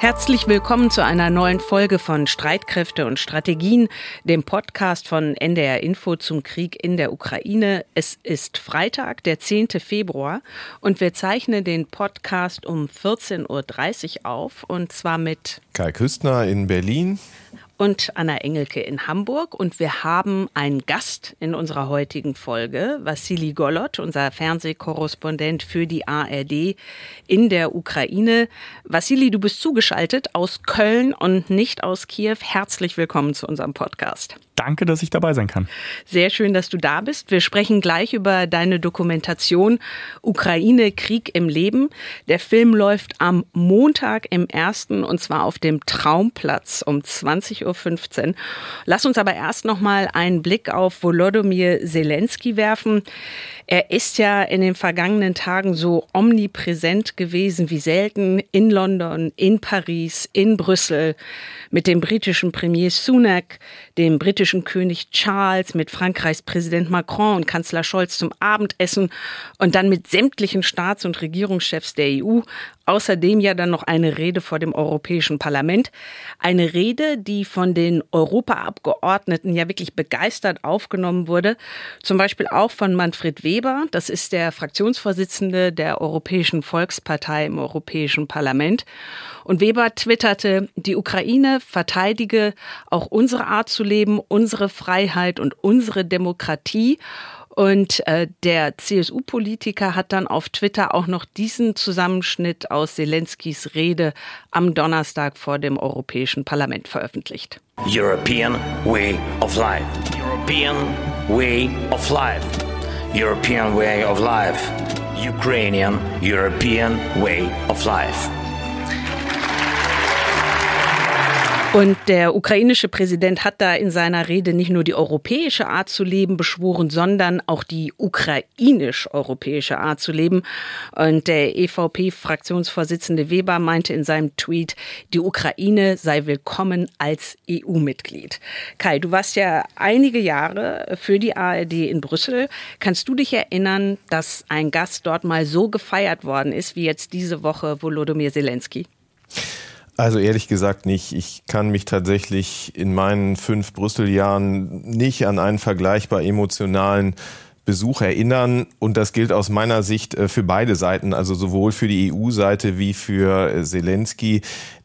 Herzlich willkommen zu einer neuen Folge von Streitkräfte und Strategien, dem Podcast von NDR Info zum Krieg in der Ukraine. Es ist Freitag, der 10. Februar und wir zeichnen den Podcast um 14.30 Uhr auf und zwar mit Kai Küstner in Berlin und Anna Engelke in Hamburg. Und wir haben einen Gast in unserer heutigen Folge, Vassili Golot, unser Fernsehkorrespondent für die ARD in der Ukraine. Vassili, du bist zugeschaltet aus Köln und nicht aus Kiew. Herzlich willkommen zu unserem Podcast. Danke, dass ich dabei sein kann. Sehr schön, dass du da bist. Wir sprechen gleich über deine Dokumentation Ukraine Krieg im Leben. Der Film läuft am Montag im ersten und zwar auf dem Traumplatz um 20.15 Uhr. Lass uns aber erst noch mal einen Blick auf Volodymyr Zelensky werfen. Er ist ja in den vergangenen Tagen so omnipräsent gewesen wie selten in London, in Paris, in Brüssel mit dem britischen Premier Sunak, dem britischen König Charles, mit Frankreichs Präsident Macron und Kanzler Scholz zum Abendessen und dann mit sämtlichen Staats- und Regierungschefs der EU. Außerdem ja dann noch eine Rede vor dem Europäischen Parlament. Eine Rede, die von den Europaabgeordneten ja wirklich begeistert aufgenommen wurde. Zum Beispiel auch von Manfred Weber. Das ist der Fraktionsvorsitzende der Europäischen Volkspartei im Europäischen Parlament. Und Weber twitterte, die Ukraine verteidige auch unsere Art zu leben, unsere Freiheit und unsere Demokratie. Und äh, der CSU-Politiker hat dann auf Twitter auch noch diesen Zusammenschnitt aus Zelenskys Rede am Donnerstag vor dem Europäischen Parlament veröffentlicht. European way of life. European way of life. European way of life. Ukrainian European way of life. Und der ukrainische Präsident hat da in seiner Rede nicht nur die europäische Art zu leben beschworen, sondern auch die ukrainisch-europäische Art zu leben. Und der EVP-Fraktionsvorsitzende Weber meinte in seinem Tweet, die Ukraine sei willkommen als EU-Mitglied. Kai, du warst ja einige Jahre für die ARD in Brüssel. Kannst du dich erinnern, dass ein Gast dort mal so gefeiert worden ist wie jetzt diese Woche Volodymyr Zelensky? Also ehrlich gesagt nicht. Ich kann mich tatsächlich in meinen fünf Brüssel-Jahren nicht an einen vergleichbar emotionalen Besuch erinnern. Und das gilt aus meiner Sicht äh, für beide Seiten, also sowohl für die EU-Seite wie für äh, Zelensky,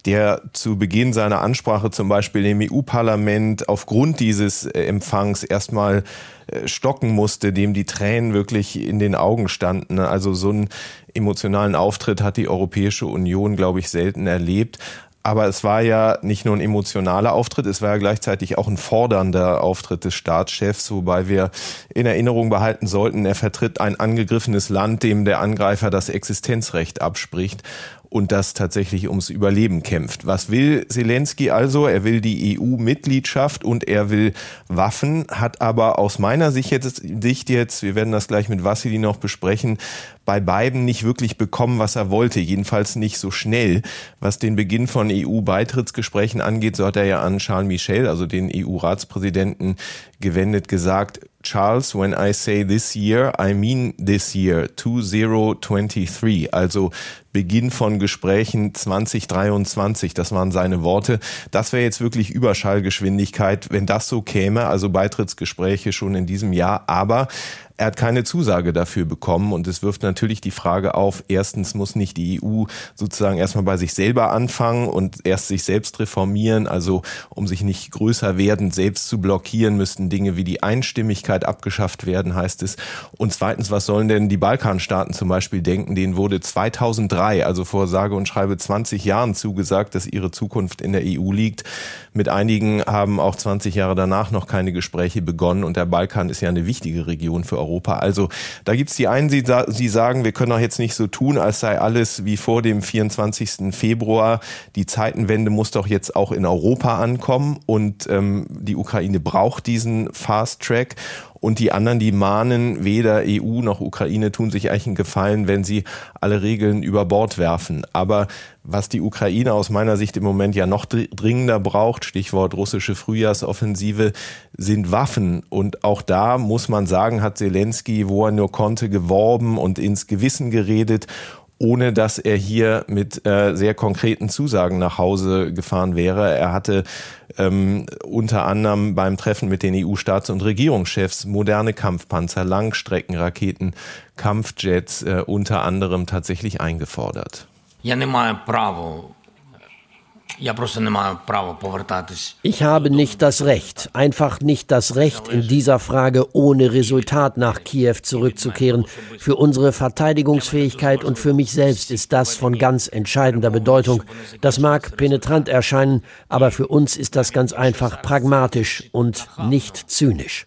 der zu Beginn seiner Ansprache zum Beispiel im EU-Parlament aufgrund dieses äh, Empfangs erstmal stocken musste, dem die Tränen wirklich in den Augen standen. Also so einen emotionalen Auftritt hat die Europäische Union, glaube ich, selten erlebt. Aber es war ja nicht nur ein emotionaler Auftritt, es war ja gleichzeitig auch ein fordernder Auftritt des Staatschefs, wobei wir in Erinnerung behalten sollten, er vertritt ein angegriffenes Land, dem der Angreifer das Existenzrecht abspricht und das tatsächlich ums Überleben kämpft. Was will Zelensky also? Er will die EU-Mitgliedschaft und er will Waffen, hat aber aus meiner Sicht jetzt, Sicht jetzt, wir werden das gleich mit Vassili noch besprechen, bei beiden nicht wirklich bekommen, was er wollte, jedenfalls nicht so schnell. Was den Beginn von EU-Beitrittsgesprächen angeht, so hat er ja an Charles Michel, also den EU-Ratspräsidenten, gewendet gesagt, Charles, when I say this year, I mean this year, 2023, also Beginn von Gesprächen 2023, das waren seine Worte. Das wäre jetzt wirklich Überschallgeschwindigkeit, wenn das so käme, also Beitrittsgespräche schon in diesem Jahr, aber er hat keine Zusage dafür bekommen und es wirft natürlich die Frage auf, erstens muss nicht die EU sozusagen erstmal bei sich selber anfangen und erst sich selbst reformieren, also um sich nicht größer werdend selbst zu blockieren, müssten Dinge wie die Einstimmigkeit abgeschafft werden, heißt es. Und zweitens, was sollen denn die Balkanstaaten zum Beispiel denken? Denen wurde 2003, also vor sage und schreibe 20 Jahren zugesagt, dass ihre Zukunft in der EU liegt. Mit einigen haben auch 20 Jahre danach noch keine Gespräche begonnen und der Balkan ist ja eine wichtige Region für Europa. Also da gibt's die einen, die, die sagen, wir können auch jetzt nicht so tun, als sei alles wie vor dem 24. Februar. Die Zeitenwende muss doch jetzt auch in Europa ankommen und ähm, die Ukraine braucht diesen Fast Track. Und die anderen, die mahnen, weder EU noch Ukraine tun sich eigentlich einen Gefallen, wenn sie alle Regeln über Bord werfen. Aber was die Ukraine aus meiner Sicht im Moment ja noch dringender braucht, Stichwort russische Frühjahrsoffensive, sind Waffen. Und auch da muss man sagen, hat Zelensky, wo er nur konnte, geworben und ins Gewissen geredet ohne dass er hier mit äh, sehr konkreten Zusagen nach Hause gefahren wäre. Er hatte ähm, unter anderem beim Treffen mit den EU-Staats- und Regierungschefs moderne Kampfpanzer, Langstreckenraketen, Kampfjets äh, unter anderem tatsächlich eingefordert. Я не маю права ich habe nicht das Recht, einfach nicht das Recht, in dieser Frage ohne Resultat nach Kiew zurückzukehren. Für unsere Verteidigungsfähigkeit und für mich selbst ist das von ganz entscheidender Bedeutung. Das mag penetrant erscheinen, aber für uns ist das ganz einfach pragmatisch und nicht zynisch.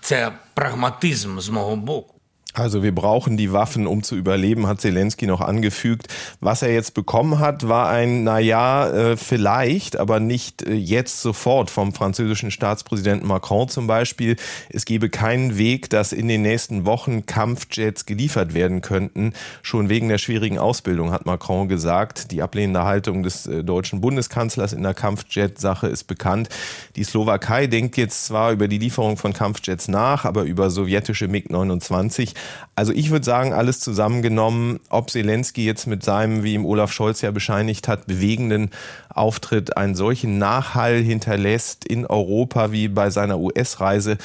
Це прагматизм з мого боку. Also wir brauchen die Waffen, um zu überleben, hat Zelensky noch angefügt. Was er jetzt bekommen hat, war ein, naja, äh, vielleicht, aber nicht äh, jetzt sofort vom französischen Staatspräsidenten Macron zum Beispiel. Es gebe keinen Weg, dass in den nächsten Wochen Kampfjets geliefert werden könnten. Schon wegen der schwierigen Ausbildung, hat Macron gesagt. Die ablehnende Haltung des äh, deutschen Bundeskanzlers in der Kampfjet-Sache ist bekannt. Die Slowakei denkt jetzt zwar über die Lieferung von Kampfjets nach, aber über sowjetische MiG-29 also ich würde sagen, alles zusammengenommen, ob Zelensky jetzt mit seinem, wie ihm Olaf Scholz ja bescheinigt hat, bewegenden Auftritt einen solchen Nachhall hinterlässt in Europa wie bei seiner US-Reise,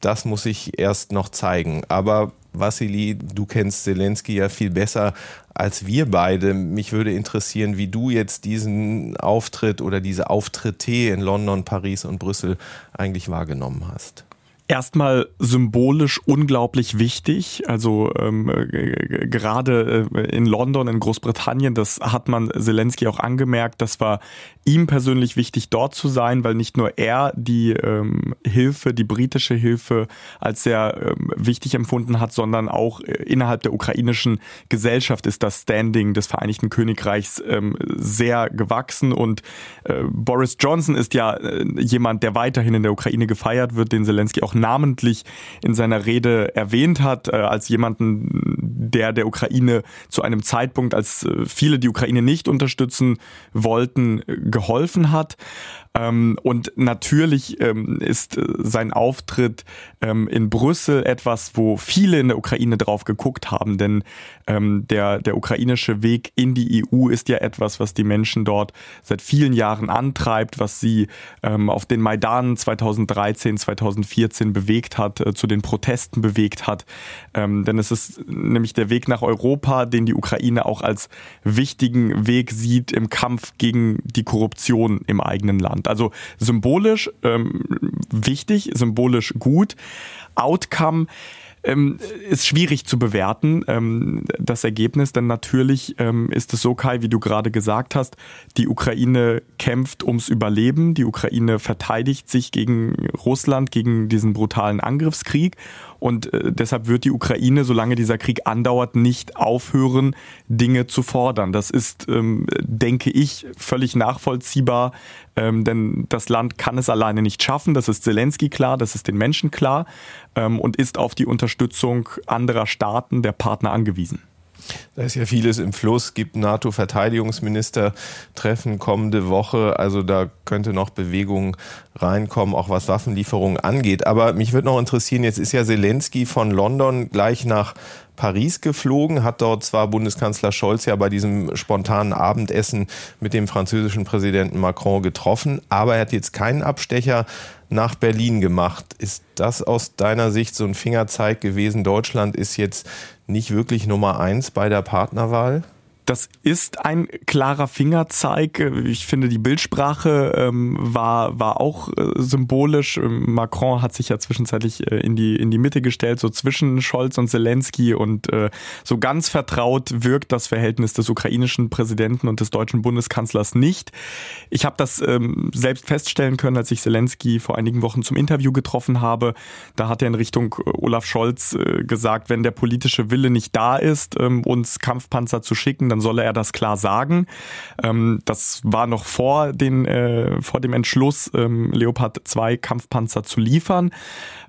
das muss sich erst noch zeigen. Aber Vassili, du kennst Zelensky ja viel besser als wir beide. Mich würde interessieren, wie du jetzt diesen Auftritt oder diese Auftritte in London, Paris und Brüssel eigentlich wahrgenommen hast erstmal symbolisch unglaublich wichtig. Also ähm, äh, gerade äh, in London, in Großbritannien, das hat man Zelensky auch angemerkt, das war ihm persönlich wichtig, dort zu sein, weil nicht nur er die ähm, Hilfe, die britische Hilfe als sehr ähm, wichtig empfunden hat, sondern auch äh, innerhalb der ukrainischen Gesellschaft ist das Standing des Vereinigten Königreichs ähm, sehr gewachsen und äh, Boris Johnson ist ja äh, jemand, der weiterhin in der Ukraine gefeiert wird, den Zelensky auch namentlich in seiner Rede erwähnt hat, äh, als jemanden, der der Ukraine zu einem Zeitpunkt, als äh, viele die Ukraine nicht unterstützen wollten, geholfen hat. Ähm, und natürlich ähm, ist äh, sein Auftritt ähm, in Brüssel etwas, wo viele in der Ukraine drauf geguckt haben, denn der, der ukrainische Weg in die EU ist ja etwas, was die Menschen dort seit vielen Jahren antreibt, was sie auf den Maidanen 2013, 2014 bewegt hat, äh, zu den Protesten bewegt hat. denn es ist nämlich der Weg nach Europa, den die Ukraine auch als wichtigen Weg sieht im Kampf gegen die Korruption im eigenen Land. Also symbolisch ähm, wichtig, symbolisch gut. Outcome ähm, ist schwierig zu bewerten, ähm, das Ergebnis, denn natürlich ähm, ist es so, Kai, wie du gerade gesagt hast, die Ukraine kämpft ums Überleben, die Ukraine verteidigt sich gegen Russland, gegen diesen brutalen Angriffskrieg und äh, deshalb wird die Ukraine, solange dieser Krieg andauert, nicht aufhören, Dinge zu fordern. Das ist, ähm, denke ich, völlig nachvollziehbar, ähm, denn das Land kann es alleine nicht schaffen. Das ist Zelensky klar, das ist den Menschen klar ähm, und ist auf die Unterstützung anderer Staaten, der Partner angewiesen. Da ist ja vieles im Fluss, gibt NATO-Verteidigungsminister-Treffen kommende Woche. Also da könnte noch Bewegung reinkommen, auch was Waffenlieferungen angeht. Aber mich würde noch interessieren, jetzt ist ja Zelensky von London gleich nach Paris geflogen, hat dort zwar Bundeskanzler Scholz ja bei diesem spontanen Abendessen mit dem französischen Präsidenten Macron getroffen, aber er hat jetzt keinen Abstecher nach Berlin gemacht. Ist das aus deiner Sicht so ein Fingerzeig gewesen? Deutschland ist jetzt nicht wirklich Nummer eins bei der Partnerwahl? Das ist ein klarer Fingerzeig. Ich finde, die Bildsprache ähm, war, war auch äh, symbolisch. Macron hat sich ja zwischenzeitlich äh, in, die, in die Mitte gestellt, so zwischen Scholz und Zelensky. Und äh, so ganz vertraut wirkt das Verhältnis des ukrainischen Präsidenten und des deutschen Bundeskanzlers nicht. Ich habe das ähm, selbst feststellen können, als ich Zelensky vor einigen Wochen zum Interview getroffen habe. Da hat er in Richtung äh, Olaf Scholz äh, gesagt, wenn der politische Wille nicht da ist, ähm, uns Kampfpanzer zu schicken, dann dann solle er das klar sagen. Ähm, das war noch vor, den, äh, vor dem Entschluss, ähm, Leopard 2 Kampfpanzer zu liefern.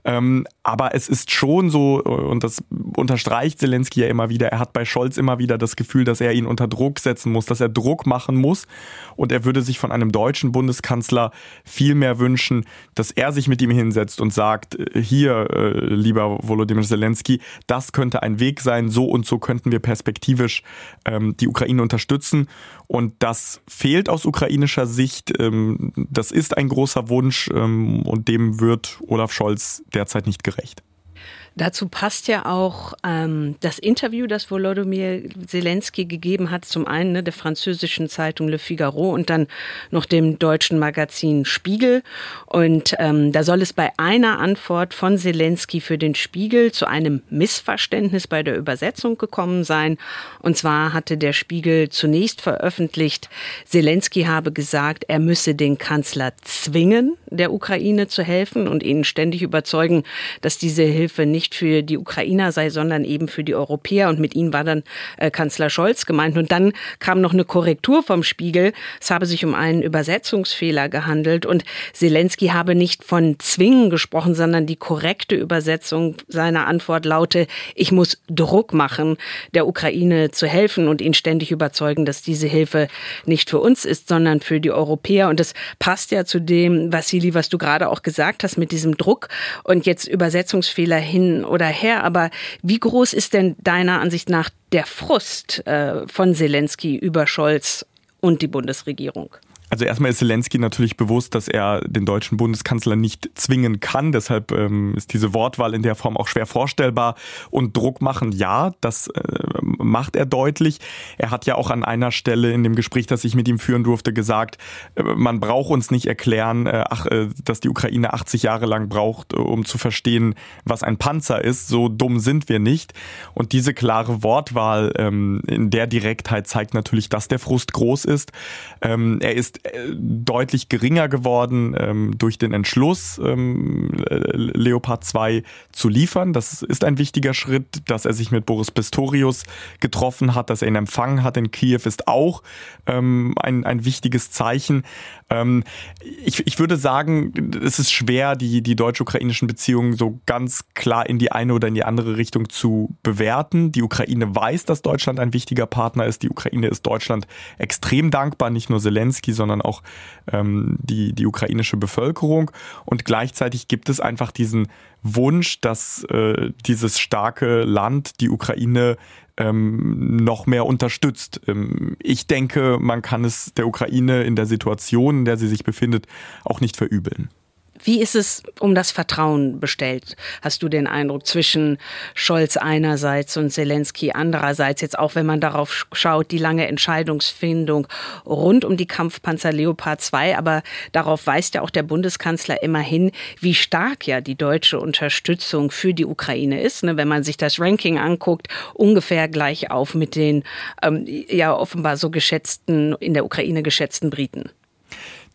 Ähm, aber es ist schon so, und das unterstreicht Zelensky ja immer wieder, er hat bei Scholz immer wieder das Gefühl, dass er ihn unter Druck setzen muss, dass er Druck machen muss. Und er würde sich von einem deutschen Bundeskanzler viel mehr wünschen, dass er sich mit ihm hinsetzt und sagt, hier, äh, lieber Volodymyr Zelensky, das könnte ein Weg sein, so und so könnten wir perspektivisch ähm, die Ukraine unterstützen. Und das fehlt aus ukrainischer Sicht. Ähm, das ist ein großer Wunsch ähm, und dem wird Olaf Scholz derzeit nicht gerecht. Dazu passt ja auch ähm, das Interview, das Volodymyr Zelensky gegeben hat, zum einen ne, der französischen Zeitung Le Figaro und dann noch dem deutschen Magazin Spiegel. Und ähm, da soll es bei einer Antwort von Zelensky für den Spiegel zu einem Missverständnis bei der Übersetzung gekommen sein. Und zwar hatte der Spiegel zunächst veröffentlicht, Zelensky habe gesagt, er müsse den Kanzler zwingen, der Ukraine zu helfen und ihnen ständig überzeugen, dass diese Hilfe nicht nicht für die Ukrainer sei, sondern eben für die Europäer. Und mit ihnen war dann äh, Kanzler Scholz gemeint. Und dann kam noch eine Korrektur vom Spiegel. Es habe sich um einen Übersetzungsfehler gehandelt. Und Zelensky habe nicht von zwingen gesprochen, sondern die korrekte Übersetzung seiner Antwort laute, ich muss Druck machen, der Ukraine zu helfen und ihn ständig überzeugen, dass diese Hilfe nicht für uns ist, sondern für die Europäer. Und das passt ja zu dem, Vassili, was du gerade auch gesagt hast, mit diesem Druck und jetzt Übersetzungsfehler hin oder her, aber wie groß ist denn deiner Ansicht nach der Frust äh, von Zelensky über Scholz und die Bundesregierung? Also erstmal ist Zelensky natürlich bewusst, dass er den deutschen Bundeskanzler nicht zwingen kann. Deshalb ähm, ist diese Wortwahl in der Form auch schwer vorstellbar. Und Druck machen, ja, das äh, macht er deutlich. Er hat ja auch an einer Stelle in dem Gespräch, das ich mit ihm führen durfte, gesagt, äh, man braucht uns nicht erklären, äh, ach, äh, dass die Ukraine 80 Jahre lang braucht, äh, um zu verstehen, was ein Panzer ist. So dumm sind wir nicht. Und diese klare Wortwahl ähm, in der Direktheit zeigt natürlich, dass der Frust groß ist. Ähm, er ist äh, deutlich geringer geworden ähm, durch den Entschluss, ähm, Leopard 2 zu liefern. Das ist ein wichtiger Schritt, dass er sich mit Boris Pistorius getroffen hat, dass er ihn empfangen hat in Kiew, ist auch ähm, ein, ein wichtiges Zeichen. Ähm, ich, ich würde sagen, es ist schwer, die, die deutsch-ukrainischen Beziehungen so ganz klar in die eine oder in die andere Richtung zu bewerten. Die Ukraine weiß, dass Deutschland ein wichtiger Partner ist. Die Ukraine ist Deutschland extrem dankbar, nicht nur Zelensky, sondern auch ähm, die, die ukrainische Bevölkerung. Und gleichzeitig gibt es einfach diesen Wunsch, dass äh, dieses starke Land, die Ukraine, ähm, noch mehr unterstützt. Ähm, ich denke, man kann es der Ukraine in der Situation, in der sie sich befindet, auch nicht verübeln. Wie ist es um das Vertrauen bestellt? Hast du den Eindruck zwischen Scholz einerseits und Zelensky andererseits, jetzt auch wenn man darauf schaut, die lange Entscheidungsfindung rund um die Kampfpanzer Leopard 2, aber darauf weist ja auch der Bundeskanzler immerhin, wie stark ja die deutsche Unterstützung für die Ukraine ist. Ne? Wenn man sich das Ranking anguckt, ungefähr gleich auf mit den ähm, ja offenbar so geschätzten, in der Ukraine geschätzten Briten.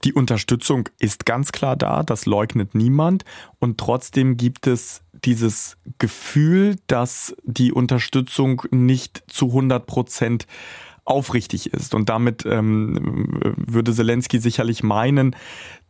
Die Unterstützung ist ganz klar da, das leugnet niemand. Und trotzdem gibt es dieses Gefühl, dass die Unterstützung nicht zu 100 Prozent aufrichtig ist. Und damit ähm, würde Zelensky sicherlich meinen,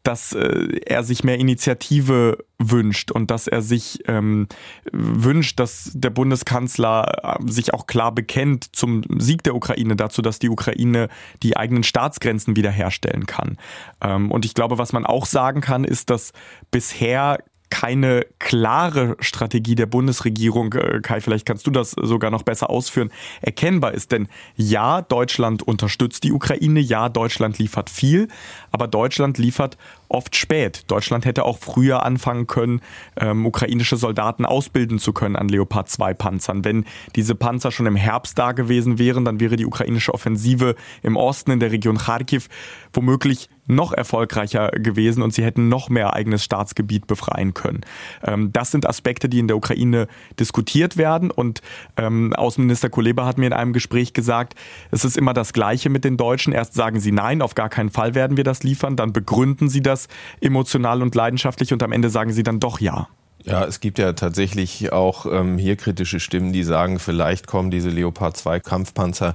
dass äh, er sich mehr Initiative wünscht und dass er sich ähm, wünscht, dass der Bundeskanzler äh, sich auch klar bekennt zum Sieg der Ukraine, dazu, dass die Ukraine die eigenen Staatsgrenzen wiederherstellen kann. Ähm, und ich glaube, was man auch sagen kann, ist, dass bisher keine klare Strategie der Bundesregierung, äh, Kai, vielleicht kannst du das sogar noch besser ausführen, erkennbar ist. Denn ja, Deutschland unterstützt die Ukraine, ja, Deutschland liefert viel, aber Deutschland liefert oft spät. Deutschland hätte auch früher anfangen können, ähm, ukrainische Soldaten ausbilden zu können an Leopard 2 Panzern. Wenn diese Panzer schon im Herbst da gewesen wären, dann wäre die ukrainische Offensive im Osten in der Region Kharkiv womöglich noch erfolgreicher gewesen und sie hätten noch mehr eigenes Staatsgebiet befreien können. Ähm, das sind Aspekte, die in der Ukraine diskutiert werden und ähm, Außenminister Kuleba hat mir in einem Gespräch gesagt, es ist immer das Gleiche mit den Deutschen. Erst sagen sie nein, auf gar keinen Fall werden wir das liefern, dann begründen sie das emotional und leidenschaftlich und am Ende sagen sie dann doch ja. Ja, es gibt ja tatsächlich auch ähm, hier kritische Stimmen, die sagen, vielleicht kommen diese Leopard 2 Kampfpanzer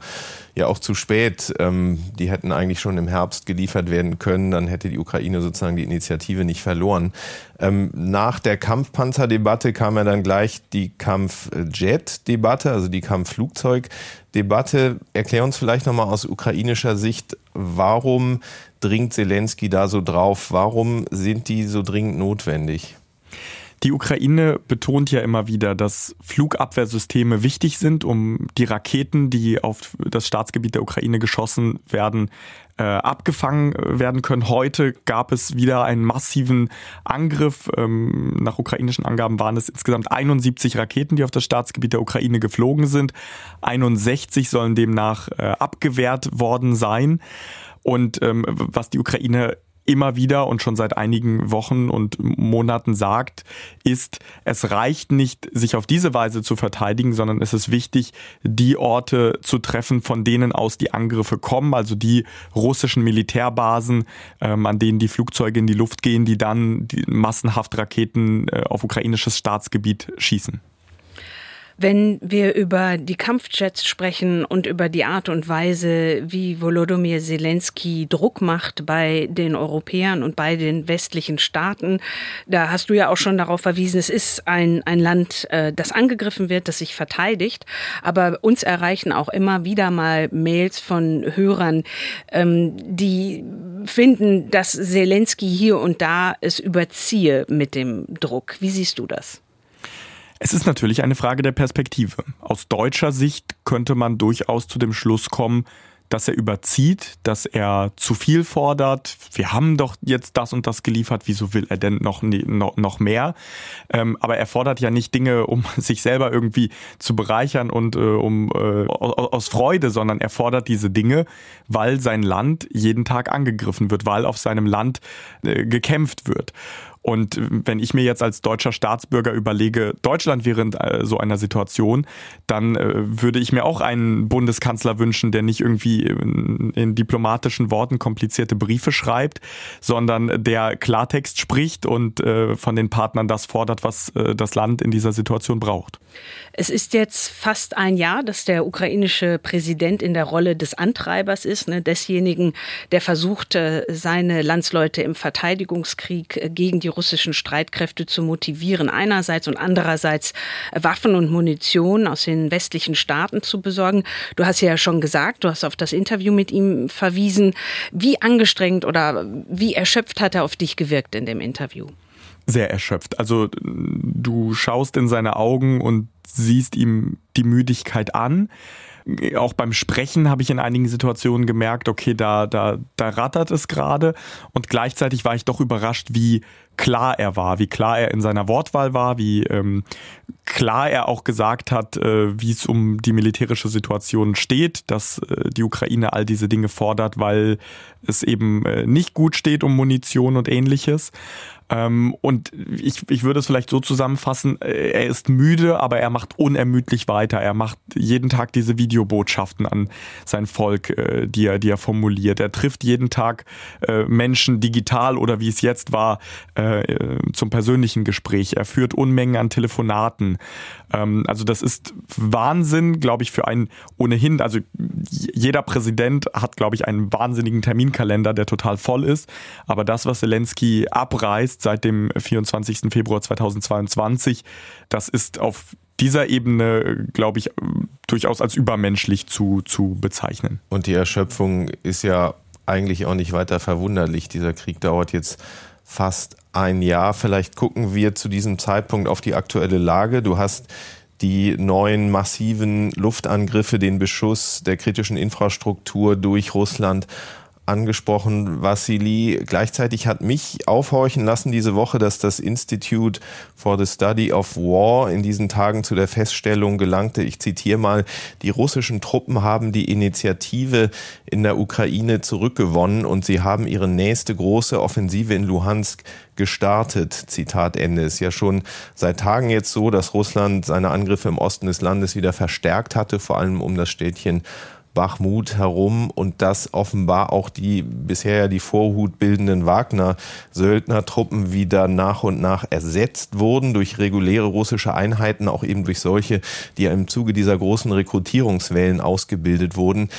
ja auch zu spät. Ähm, die hätten eigentlich schon im Herbst geliefert werden können, dann hätte die Ukraine sozusagen die Initiative nicht verloren. Ähm, nach der Kampfpanzerdebatte kam ja dann gleich die Kampfjet-Debatte, also die Kampfflugzeugdebatte. Erklär uns vielleicht nochmal aus ukrainischer Sicht, warum dringt Zelensky da so drauf? Warum sind die so dringend notwendig? Die Ukraine betont ja immer wieder, dass Flugabwehrsysteme wichtig sind, um die Raketen, die auf das Staatsgebiet der Ukraine geschossen werden, äh, abgefangen werden können. Heute gab es wieder einen massiven Angriff. Ähm, nach ukrainischen Angaben waren es insgesamt 71 Raketen, die auf das Staatsgebiet der Ukraine geflogen sind. 61 sollen demnach äh, abgewehrt worden sein. Und ähm, was die Ukraine immer wieder und schon seit einigen Wochen und Monaten sagt, ist, es reicht nicht, sich auf diese Weise zu verteidigen, sondern es ist wichtig, die Orte zu treffen, von denen aus die Angriffe kommen, also die russischen Militärbasen, ähm, an denen die Flugzeuge in die Luft gehen, die dann die massenhaft Raketen äh, auf ukrainisches Staatsgebiet schießen. Wenn wir über die Kampfjets sprechen und über die Art und Weise, wie Volodymyr Zelensky Druck macht bei den Europäern und bei den westlichen Staaten, da hast du ja auch schon darauf verwiesen, es ist ein, ein Land, äh, das angegriffen wird, das sich verteidigt. Aber uns erreichen auch immer wieder mal Mails von Hörern, ähm, die finden, dass Zelensky hier und da es überziehe mit dem Druck. Wie siehst du das? Es ist natürlich eine Frage der Perspektive. Aus deutscher Sicht könnte man durchaus zu dem Schluss kommen, dass er überzieht, dass er zu viel fordert. Wir haben doch jetzt das und das geliefert, wieso will er denn noch, noch, noch mehr? Ähm, aber er fordert ja nicht Dinge, um sich selber irgendwie zu bereichern und äh, um äh, aus Freude, sondern er fordert diese Dinge, weil sein Land jeden Tag angegriffen wird, weil auf seinem Land äh, gekämpft wird. Und wenn ich mir jetzt als deutscher Staatsbürger überlege, Deutschland wäre in äh, so einer Situation, dann äh, würde ich mir auch einen Bundeskanzler wünschen, der nicht irgendwie in, in diplomatischen Worten komplizierte Briefe schreibt, sondern der Klartext spricht und äh, von den Partnern das fordert, was das Land in dieser Situation braucht. Es ist jetzt fast ein Jahr, dass der ukrainische Präsident in der Rolle des Antreibers ist, ne, desjenigen, der versucht, seine Landsleute im Verteidigungskrieg gegen die russischen Streitkräfte zu motivieren, einerseits und andererseits Waffen und Munition aus den westlichen Staaten zu besorgen. Du hast ja schon gesagt, du hast auf das Interview mit ihm verwiesen. Wie angestrengt oder wie erschöpft hat er auf dich gewirkt in dem Interview? Sehr erschöpft. Also du schaust in seine Augen und siehst ihm die Müdigkeit an auch beim Sprechen habe ich in einigen Situationen gemerkt, okay, da, da, da rattert es gerade. Und gleichzeitig war ich doch überrascht, wie klar er war, wie klar er in seiner Wortwahl war, wie ähm, klar er auch gesagt hat, äh, wie es um die militärische Situation steht, dass äh, die Ukraine all diese Dinge fordert, weil es eben äh, nicht gut steht um Munition und ähnliches. Ähm, und ich, ich würde es vielleicht so zusammenfassen, äh, er ist müde, aber er macht unermüdlich weiter. Er macht jeden Tag diese Videobotschaften an sein Volk, äh, die, er, die er formuliert. Er trifft jeden Tag äh, Menschen digital oder wie es jetzt war, zum persönlichen Gespräch. Er führt Unmengen an Telefonaten. Ähm, also das ist Wahnsinn, glaube ich, für einen ohnehin, also jeder Präsident hat, glaube ich, einen wahnsinnigen Terminkalender, der total voll ist. Aber das, was Zelensky abreißt seit dem 24. Februar 2022, das ist auf dieser Ebene, glaube ich, durchaus als übermenschlich zu, zu bezeichnen. Und die Erschöpfung ist ja eigentlich auch nicht weiter verwunderlich. Dieser Krieg dauert jetzt fast ein Jahr. Vielleicht gucken wir zu diesem Zeitpunkt auf die aktuelle Lage. Du hast die neuen massiven Luftangriffe, den Beschuss der kritischen Infrastruktur durch Russland angesprochen, Vassili. Gleichzeitig hat mich aufhorchen lassen diese Woche, dass das Institute for the Study of War in diesen Tagen zu der Feststellung gelangte, ich zitiere mal, die russischen Truppen haben die Initiative in der Ukraine zurückgewonnen und sie haben ihre nächste große Offensive in Luhansk gestartet. Zitat Ende. Ist ja schon seit Tagen jetzt so, dass Russland seine Angriffe im Osten des Landes wieder verstärkt hatte, vor allem um das Städtchen Bachmut herum und dass offenbar auch die bisher ja die Vorhut bildenden Wagner-Söldnertruppen wieder nach und nach ersetzt wurden durch reguläre russische Einheiten, auch eben durch solche, die im Zuge dieser großen Rekrutierungswellen ausgebildet wurden.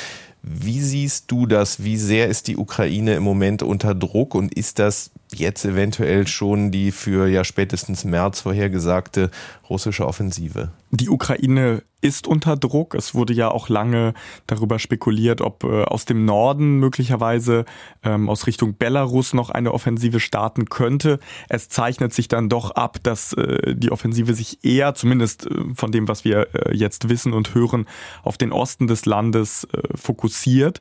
Wie siehst du das? Wie sehr ist die Ukraine im Moment unter Druck und ist das jetzt eventuell schon die für ja spätestens März vorhergesagte russische Offensive? Die Ukraine ist unter Druck. Es wurde ja auch lange darüber spekuliert, ob äh, aus dem Norden möglicherweise ähm, aus Richtung Belarus noch eine Offensive starten könnte. Es zeichnet sich dann doch ab, dass äh, die Offensive sich eher, zumindest äh, von dem, was wir äh, jetzt wissen und hören, auf den Osten des Landes äh, fokussiert.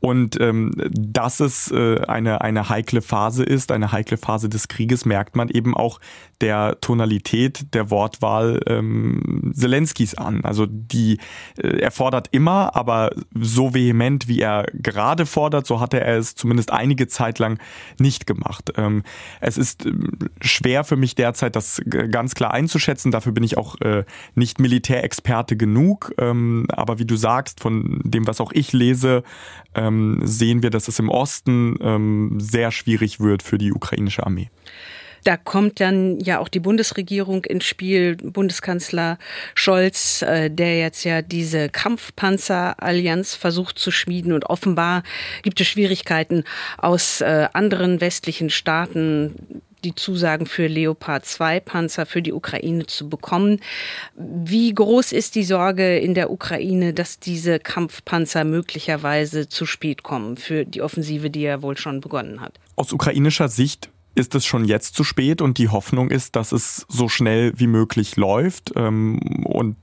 Und ähm, dass es äh, eine, eine heikle Phase ist, eine heikle Phase des Krieges, merkt man eben auch der Tonalität der Wortwahl ähm, Zelenskis an. Also die, äh, er fordert immer, aber so vehement, wie er gerade fordert, so hatte er es zumindest einige Zeit lang nicht gemacht. Ähm, es ist äh, schwer für mich derzeit, das ganz klar einzuschätzen. Dafür bin ich auch äh, nicht Militärexperte genug. Ähm, aber wie du sagst, von dem, was auch ich lese, ähm, sehen wir, dass es im Osten ähm, sehr schwierig wird für die ukrainische Armee. Da kommt dann ja auch die Bundesregierung ins Spiel, Bundeskanzler Scholz, äh, der jetzt ja diese Kampfpanzerallianz versucht zu schmieden und offenbar gibt es Schwierigkeiten aus äh, anderen westlichen Staaten die Zusagen für Leopard 2 Panzer für die Ukraine zu bekommen. Wie groß ist die Sorge in der Ukraine, dass diese Kampfpanzer möglicherweise zu spät kommen für die Offensive, die ja wohl schon begonnen hat? Aus ukrainischer Sicht ist es schon jetzt zu spät und die Hoffnung ist, dass es so schnell wie möglich läuft. Ähm, und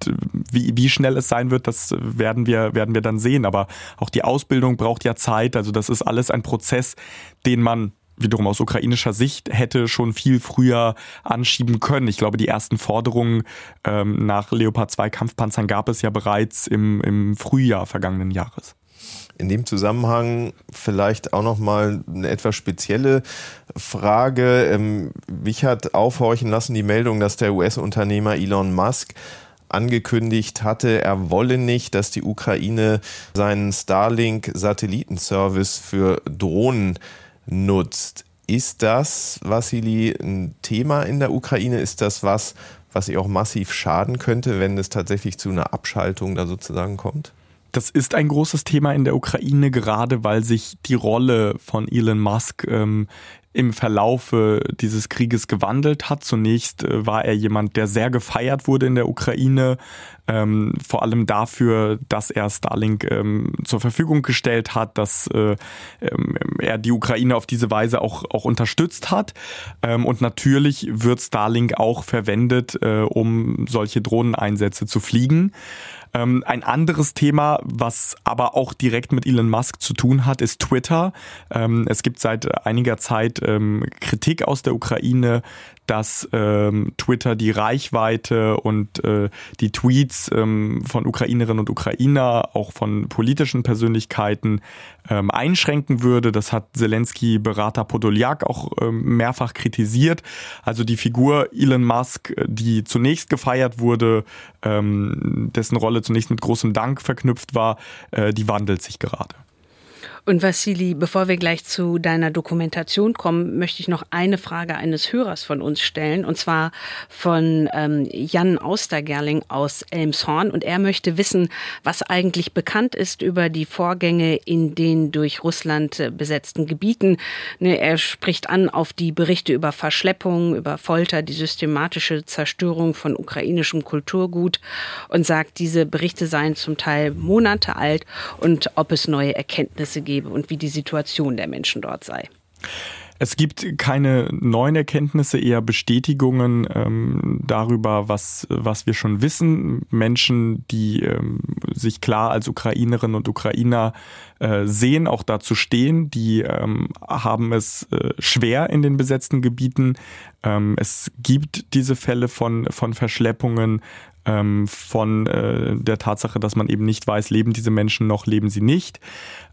wie, wie schnell es sein wird, das werden wir, werden wir dann sehen. Aber auch die Ausbildung braucht ja Zeit. Also das ist alles ein Prozess, den man wiederum aus ukrainischer Sicht hätte schon viel früher anschieben können. Ich glaube, die ersten Forderungen ähm, nach Leopard 2 Kampfpanzern gab es ja bereits im, im Frühjahr vergangenen Jahres. In dem Zusammenhang vielleicht auch noch mal eine etwas spezielle Frage. Ähm, mich hat aufhorchen lassen die Meldung, dass der US-Unternehmer Elon Musk angekündigt hatte, er wolle nicht, dass die Ukraine seinen Starlink-Satellitenservice für Drohnen nutzt. Ist das, Vassili, ein Thema in der Ukraine? Ist das was, was ihr auch massiv schaden könnte, wenn es tatsächlich zu einer Abschaltung da sozusagen kommt? Das ist ein großes Thema in der Ukraine, gerade weil sich die Rolle von Elon Musk ähm, im Verlaufe dieses Krieges gewandelt hat. Zunächst äh, war er jemand, der sehr gefeiert wurde in der Ukraine, ähm, vor allem dafür, dass er Starlink ähm, zur Verfügung gestellt hat, dass äh, ähm, er die Ukraine auf diese Weise auch, auch unterstützt hat. Ähm, und natürlich wird Starlink auch verwendet, äh, um solche Drohneneinsätze zu fliegen. Ähm, ein anderes Thema, was aber auch direkt mit Elon Musk zu tun hat, ist Twitter. Ähm, es gibt seit einiger Zeit ähm, Kritik aus der Ukraine, dass ähm, Twitter die Reichweite und äh, die Tweets ähm, von Ukrainerinnen und Ukrainer, auch von politischen Persönlichkeiten ähm, einschränken würde. Das hat Zelensky-Berater Podolyak auch ähm, mehrfach kritisiert. Also die Figur Elon Musk, die zunächst gefeiert wurde, ähm, dessen Rolle zunächst mit großem Dank verknüpft war, äh, die wandelt sich gerade. Und Vassili, bevor wir gleich zu deiner Dokumentation kommen, möchte ich noch eine Frage eines Hörers von uns stellen, und zwar von ähm, Jan Austergerling aus Elmshorn. Und er möchte wissen, was eigentlich bekannt ist über die Vorgänge in den durch Russland äh, besetzten Gebieten. Ne, er spricht an auf die Berichte über Verschleppung, über Folter, die systematische Zerstörung von ukrainischem Kulturgut und sagt, diese Berichte seien zum Teil Monate alt und ob es neue Erkenntnisse gibt lebe und wie die Situation der Menschen dort sei. Es gibt keine neuen Erkenntnisse, eher Bestätigungen ähm, darüber, was, was wir schon wissen. Menschen, die ähm, sich klar als Ukrainerinnen und Ukrainer äh, sehen, auch dazu stehen, die ähm, haben es äh, schwer in den besetzten Gebieten. Ähm, es gibt diese Fälle von, von Verschleppungen ähm, von äh, der Tatsache, dass man eben nicht weiß, leben diese Menschen noch, leben sie nicht.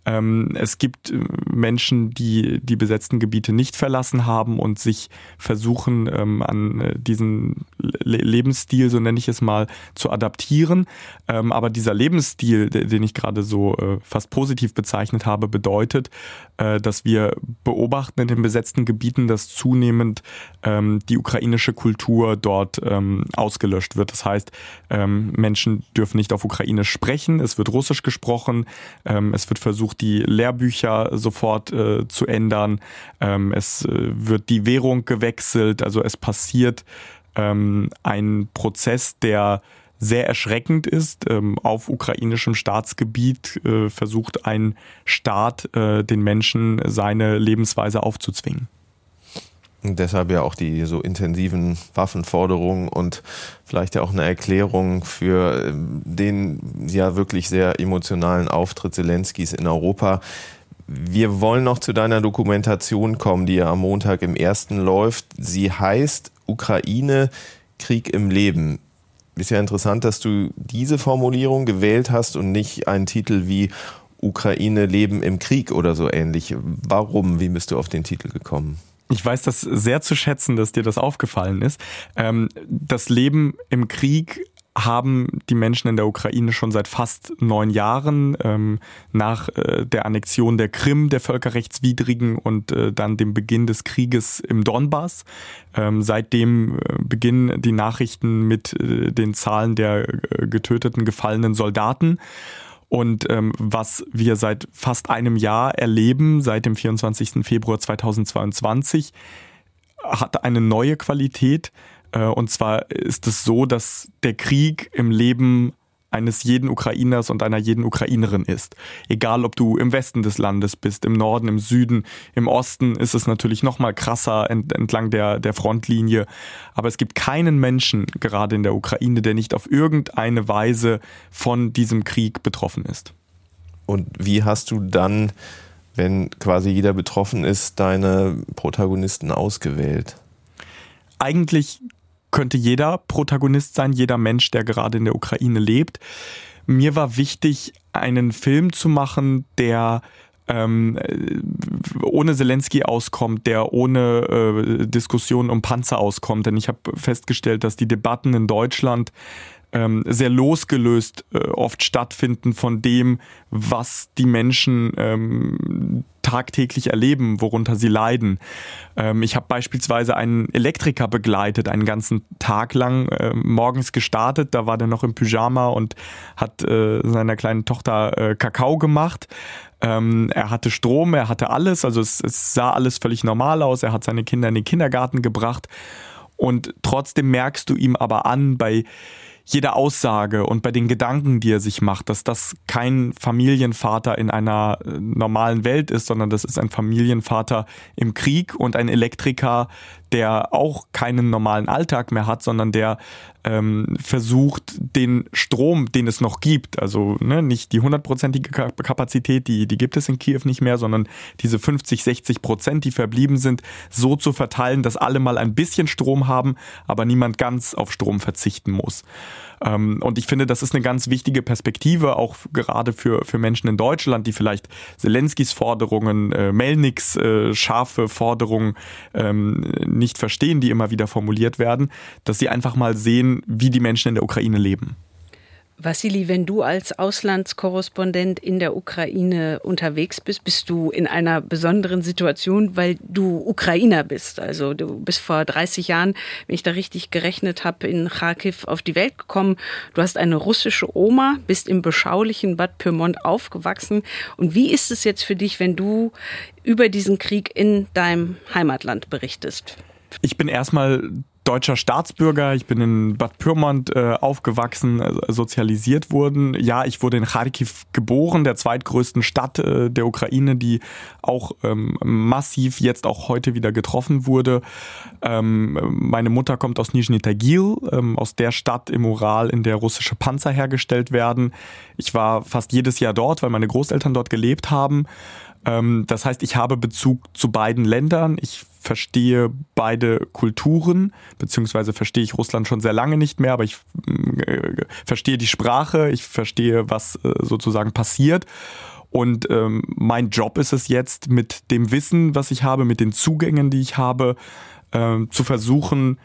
Ähm, es gibt äh, Menschen, die die besetzten Gebiete nicht verlassen haben und sich versuchen, ähm, an äh, diesen Lebensstil, so nenne ich es mal, zu adaptieren. Ähm, aber dieser Lebensstil, den ich gerade so äh, fast positiv bezeichnet habe, bedeutet, dass wir beobachten in den besetzten Gebieten, dass zunehmend die ukrainische Kultur dort ausgelöscht wird. Das heißt, Menschen dürfen nicht auf Ukrainisch sprechen, es wird Russisch gesprochen, es wird versucht, versucht, die Lehrbücher sofort äh, zu ändern. Ähm, es äh, wird die Währung gewechselt. Also es passiert ähm, ein Prozess, der sehr erschreckend ist. Ähm, auf ukrainischem Staatsgebiet äh, versucht ein Staat äh, den Menschen seine Lebensweise aufzuzwingen. Deshalb ja auch die so intensiven Waffenforderungen und vielleicht ja auch eine Erklärung für ähm, den ja wirklich sehr emotionalen Auftritt Zelenskis in Europa. Wir wollen noch zu deiner Dokumentation kommen, die ja am Montag im ersten läuft. Sie heißt Ukraine, Krieg im Leben. Ist ja interessant, dass du diese Formulierung gewählt hast und nicht einen Titel wie Ukraine Leben im Krieg oder so ähnlich. Warum? Wie bist du auf den Titel gekommen? Ich weiß das sehr zu schätzen, dass dir das aufgefallen ist. Ähm, das Leben im Krieg haben die Menschen in der Ukraine schon seit fast neun Jahren ähm, nach äh, der Annexion der Krim, der völkerrechtswidrigen und äh, dann dem Beginn des Krieges im Donbass. Ähm, seitdem äh, beginnen die Nachrichten mit den Zahlen der getöteten, gefallenen Soldaten. Und ähm, was wir seit fast einem Jahr erleben, seit dem 24. Februar 2022, hat eine neue Qualität. Äh, und zwar ist es so, dass der Krieg im Leben eines jeden Ukrainers und einer jeden Ukrainerin ist. Egal, ob du im Westen des Landes bist, im Norden, im Süden, im Osten ist es natürlich noch mal krasser entlang der, der Frontlinie. Aber es gibt keinen Menschen, gerade in der Ukraine, der nicht auf irgendeine Weise von diesem Krieg betroffen ist. Und wie hast du dann, wenn quasi jeder betroffen ist, deine Protagonisten ausgewählt? Eigentlich könnte jeder Protagonist sein, jeder Mensch, der gerade in der Ukraine lebt. Mir war wichtig, einen Film zu machen, der ähm, ohne Zelensky auskommt, der ohne äh, Diskussion um Panzer auskommt. Denn ich habe festgestellt, dass die Debatten in Deutschland ähm, sehr losgelöst äh, oft stattfinden von dem, was die Menschen ähm, tagtäglich erleben, worunter sie leiden. Ähm, ich habe beispielsweise einen Elektriker begleitet, einen ganzen Tag lang äh, morgens gestartet. Da war der noch im Pyjama und hat äh, seiner kleinen Tochter äh, Kakao gemacht. Ähm, er hatte Strom, er hatte alles, also es, es sah alles völlig normal aus. Er hat seine Kinder in den Kindergarten gebracht. Und trotzdem merkst du ihm aber an, bei jede Aussage und bei den Gedanken, die er sich macht, dass das kein Familienvater in einer äh, normalen Welt ist, sondern das ist ein Familienvater im Krieg und ein Elektriker, der auch keinen normalen Alltag mehr hat, sondern der ähm, versucht, den Strom, den es noch gibt, also ne, nicht die hundertprozentige Kapazität, die, die gibt es in Kiew nicht mehr, sondern diese 50, 60 Prozent, die verblieben sind, so zu verteilen, dass alle mal ein bisschen Strom haben, aber niemand ganz auf Strom verzichten muss. Ähm, und ich finde, das ist eine ganz wichtige Perspektive, auch gerade für, für Menschen in Deutschland, die vielleicht Zelenskis Forderungen, äh, Melniks äh, scharfe Forderungen ähm, nicht verstehen, die immer wieder formuliert werden, dass sie einfach mal sehen, wie die Menschen in der Ukraine leben. Vassili, wenn du als Auslandskorrespondent in der Ukraine unterwegs bist, bist du in einer besonderen Situation, weil du Ukrainer bist. Also du bist vor 30 Jahren, wenn ich da richtig gerechnet habe, in Kharkiv auf die Welt gekommen. Du hast eine russische Oma, bist im beschaulichen Bad Pyrmont aufgewachsen. Und wie ist es jetzt für dich, wenn du über diesen Krieg in deinem Heimatland berichtest? Ich bin erstmal deutscher Staatsbürger. Ich bin in Bad Pyrmont äh, aufgewachsen, äh, sozialisiert worden. Ja, ich wurde in Kharkiv geboren, der zweitgrößten Stadt äh, der Ukraine, die auch ähm, massiv jetzt auch heute wieder getroffen wurde. Ähm, meine Mutter kommt aus Nizhny Tagil, ähm, aus der Stadt im Ural, in der russische Panzer hergestellt werden. Ich war fast jedes Jahr dort, weil meine Großeltern dort gelebt haben. Ähm, das heißt, ich habe Bezug zu beiden Ländern. Ich verstehe beide Kulturen, beziehungsweise verstehe ich Russland schon sehr lange nicht mehr, aber ich äh, verstehe die Sprache, ich verstehe, was äh, sozusagen passiert. Und ähm, mein Job ist es jetzt, mit dem Wissen, was ich habe, mit den Zugängen, die ich habe, äh, zu versuchen,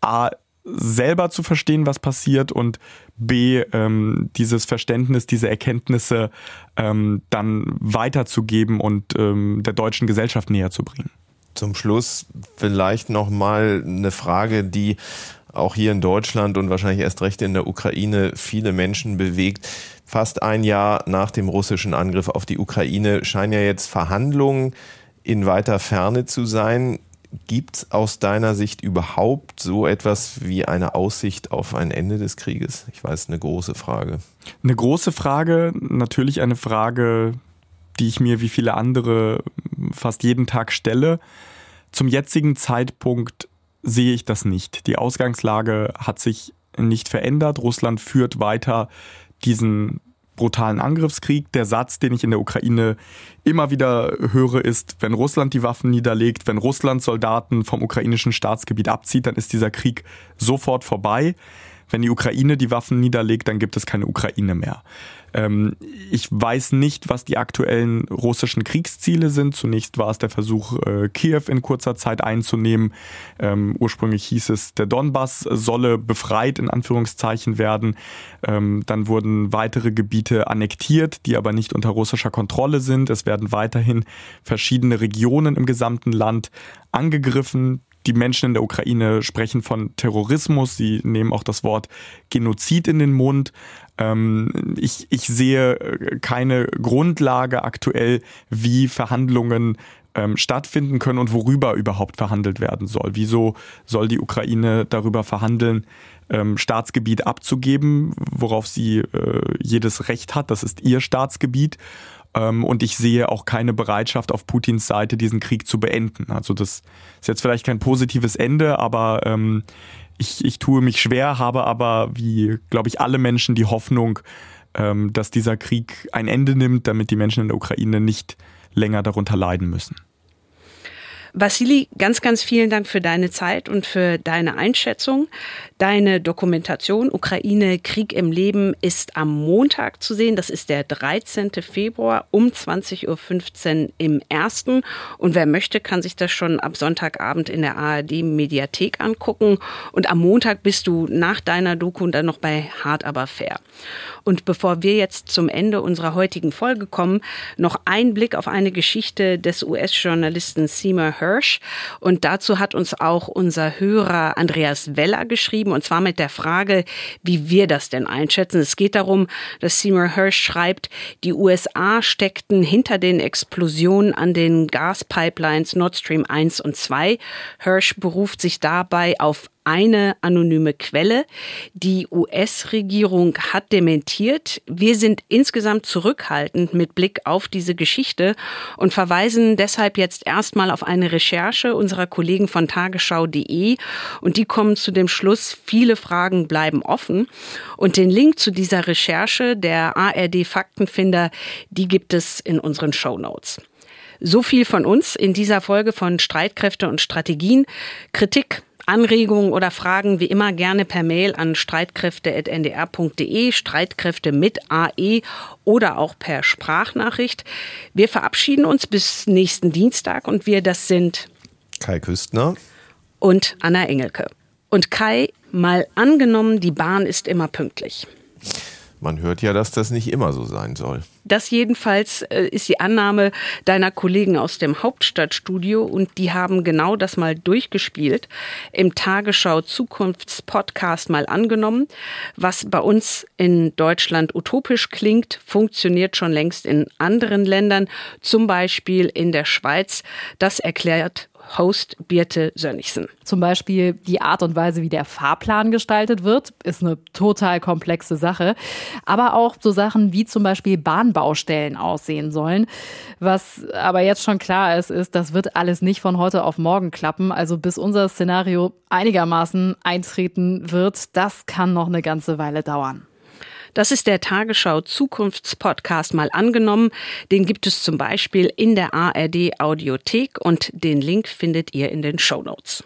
A, selber zu verstehen, was passiert und B, ähm, dieses Verständnis, diese Erkenntnisse ähm, dann weiterzugeben und ähm, der deutschen Gesellschaft näher zu bringen. Zum Schluss vielleicht noch mal eine Frage, die auch hier in Deutschland und wahrscheinlich erst recht in der Ukraine viele Menschen bewegt. Fast ein Jahr nach dem russischen Angriff auf die Ukraine scheinen ja jetzt Verhandlungen in weiter Ferne zu sein. Gibt es aus deiner Sicht überhaupt so etwas wie eine Aussicht auf ein Ende des Krieges? Ich weiß, eine große Frage. Eine große Frage, natürlich eine Frage, die ich mir wie viele andere fast jeden Tag stelle. Zum jetzigen Zeitpunkt sehe ich das nicht. Die Ausgangslage hat sich nicht verändert. Russland führt weiter diesen brutalen Angriffskrieg. Der Satz, den ich in der Ukraine immer wieder höre, ist, wenn Russland die Waffen niederlegt, wenn Russland Soldaten vom ukrainischen Staatsgebiet abzieht, dann ist dieser Krieg sofort vorbei. Wenn die Ukraine die Waffen niederlegt, dann gibt es keine Ukraine mehr. Ähm, ich weiß nicht, was die aktuellen russischen Kriegsziele sind. Zunächst war es der Versuch, äh, Kiew in kurzer Zeit einzunehmen. Ähm, ursprünglich hieß es, der Donbass solle befreit in Anführungszeichen werden. Ähm, dann wurden weitere Gebiete annektiert, die aber nicht unter russischer Kontrolle sind. Es werden weiterhin verschiedene Regionen im gesamten Land angegriffen die Menschen in der Ukraine sprechen von Terrorismus, sie nehmen auch das Wort Genozid in den Mund. Ähm, ich, ich sehe äh, keine Grundlage aktuell, wie Verhandlungen ähm, stattfinden können und worüber überhaupt verhandelt werden soll. Wieso soll die Ukraine darüber verhandeln, ähm, Staatsgebiet abzugeben, worauf sie äh, jedes Recht hat? Das ist ihr Staatsgebiet. Ähm, und ich sehe auch keine Bereitschaft auf Putins Seite, diesen Krieg zu beenden. Also das ist jetzt vielleicht kein positives Ende, aber ähm, ich, ich tue mich schwer, habe aber, wie glaube ich, alle Menschen die Hoffnung, ähm, dass dieser Krieg ein Ende nimmt, damit die Menschen in der Ukraine nicht länger darunter leiden müssen. Vassili, ganz, ganz vielen Dank für deine Zeit und für deine Einschätzung. Deine Dokumentation Ukraine Krieg im Leben ist am Montag zu sehen. Das ist der 13. Februar um 20.15 Uhr im ersten. Und wer möchte, kann sich das schon ab Sonntagabend in der ARD Mediathek angucken. Und am Montag bist du nach deiner Doku dann noch bei Hart aber fair. Und bevor wir jetzt zum Ende unserer heutigen Folge kommen, noch ein Blick auf eine Geschichte des US-Journalisten Seymour Hirsch. Und dazu hat uns auch unser Hörer Andreas Weller geschrieben, und zwar mit der Frage, wie wir das denn einschätzen. Es geht darum, dass Seymour Hirsch schreibt, die USA steckten hinter den Explosionen an den Gaspipelines Nord Stream 1 und 2. Hirsch beruft sich dabei auf eine anonyme Quelle. Die US-Regierung hat dementiert. Wir sind insgesamt zurückhaltend mit Blick auf diese Geschichte und verweisen deshalb jetzt erstmal auf eine Recherche unserer Kollegen von tagesschau.de und die kommen zu dem Schluss, viele Fragen bleiben offen. Und den Link zu dieser Recherche der ARD Faktenfinder, die gibt es in unseren Show Notes. So viel von uns in dieser Folge von Streitkräfte und Strategien. Kritik, Anregungen oder Fragen wie immer gerne per Mail an streitkräfte.ndr.de, Streitkräfte mit AE oder auch per Sprachnachricht. Wir verabschieden uns bis nächsten Dienstag und wir, das sind Kai Küstner und Anna Engelke. Und Kai, mal angenommen, die Bahn ist immer pünktlich. Man hört ja, dass das nicht immer so sein soll. Das jedenfalls äh, ist die Annahme deiner Kollegen aus dem Hauptstadtstudio und die haben genau das mal durchgespielt, im Tagesschau Zukunftspodcast mal angenommen. Was bei uns in Deutschland utopisch klingt, funktioniert schon längst in anderen Ländern, zum Beispiel in der Schweiz. Das erklärt Host Birte Sönnigsen. Zum Beispiel die Art und Weise, wie der Fahrplan gestaltet wird, ist eine total komplexe Sache. Aber auch so Sachen wie zum Beispiel Bahnbaustellen aussehen sollen. Was aber jetzt schon klar ist, ist, das wird alles nicht von heute auf morgen klappen. Also bis unser Szenario einigermaßen eintreten wird, das kann noch eine ganze Weile dauern. Das ist der Tagesschau Zukunftspodcast mal angenommen. Den gibt es zum Beispiel in der ARD Audiothek und den Link findet ihr in den Show Notes.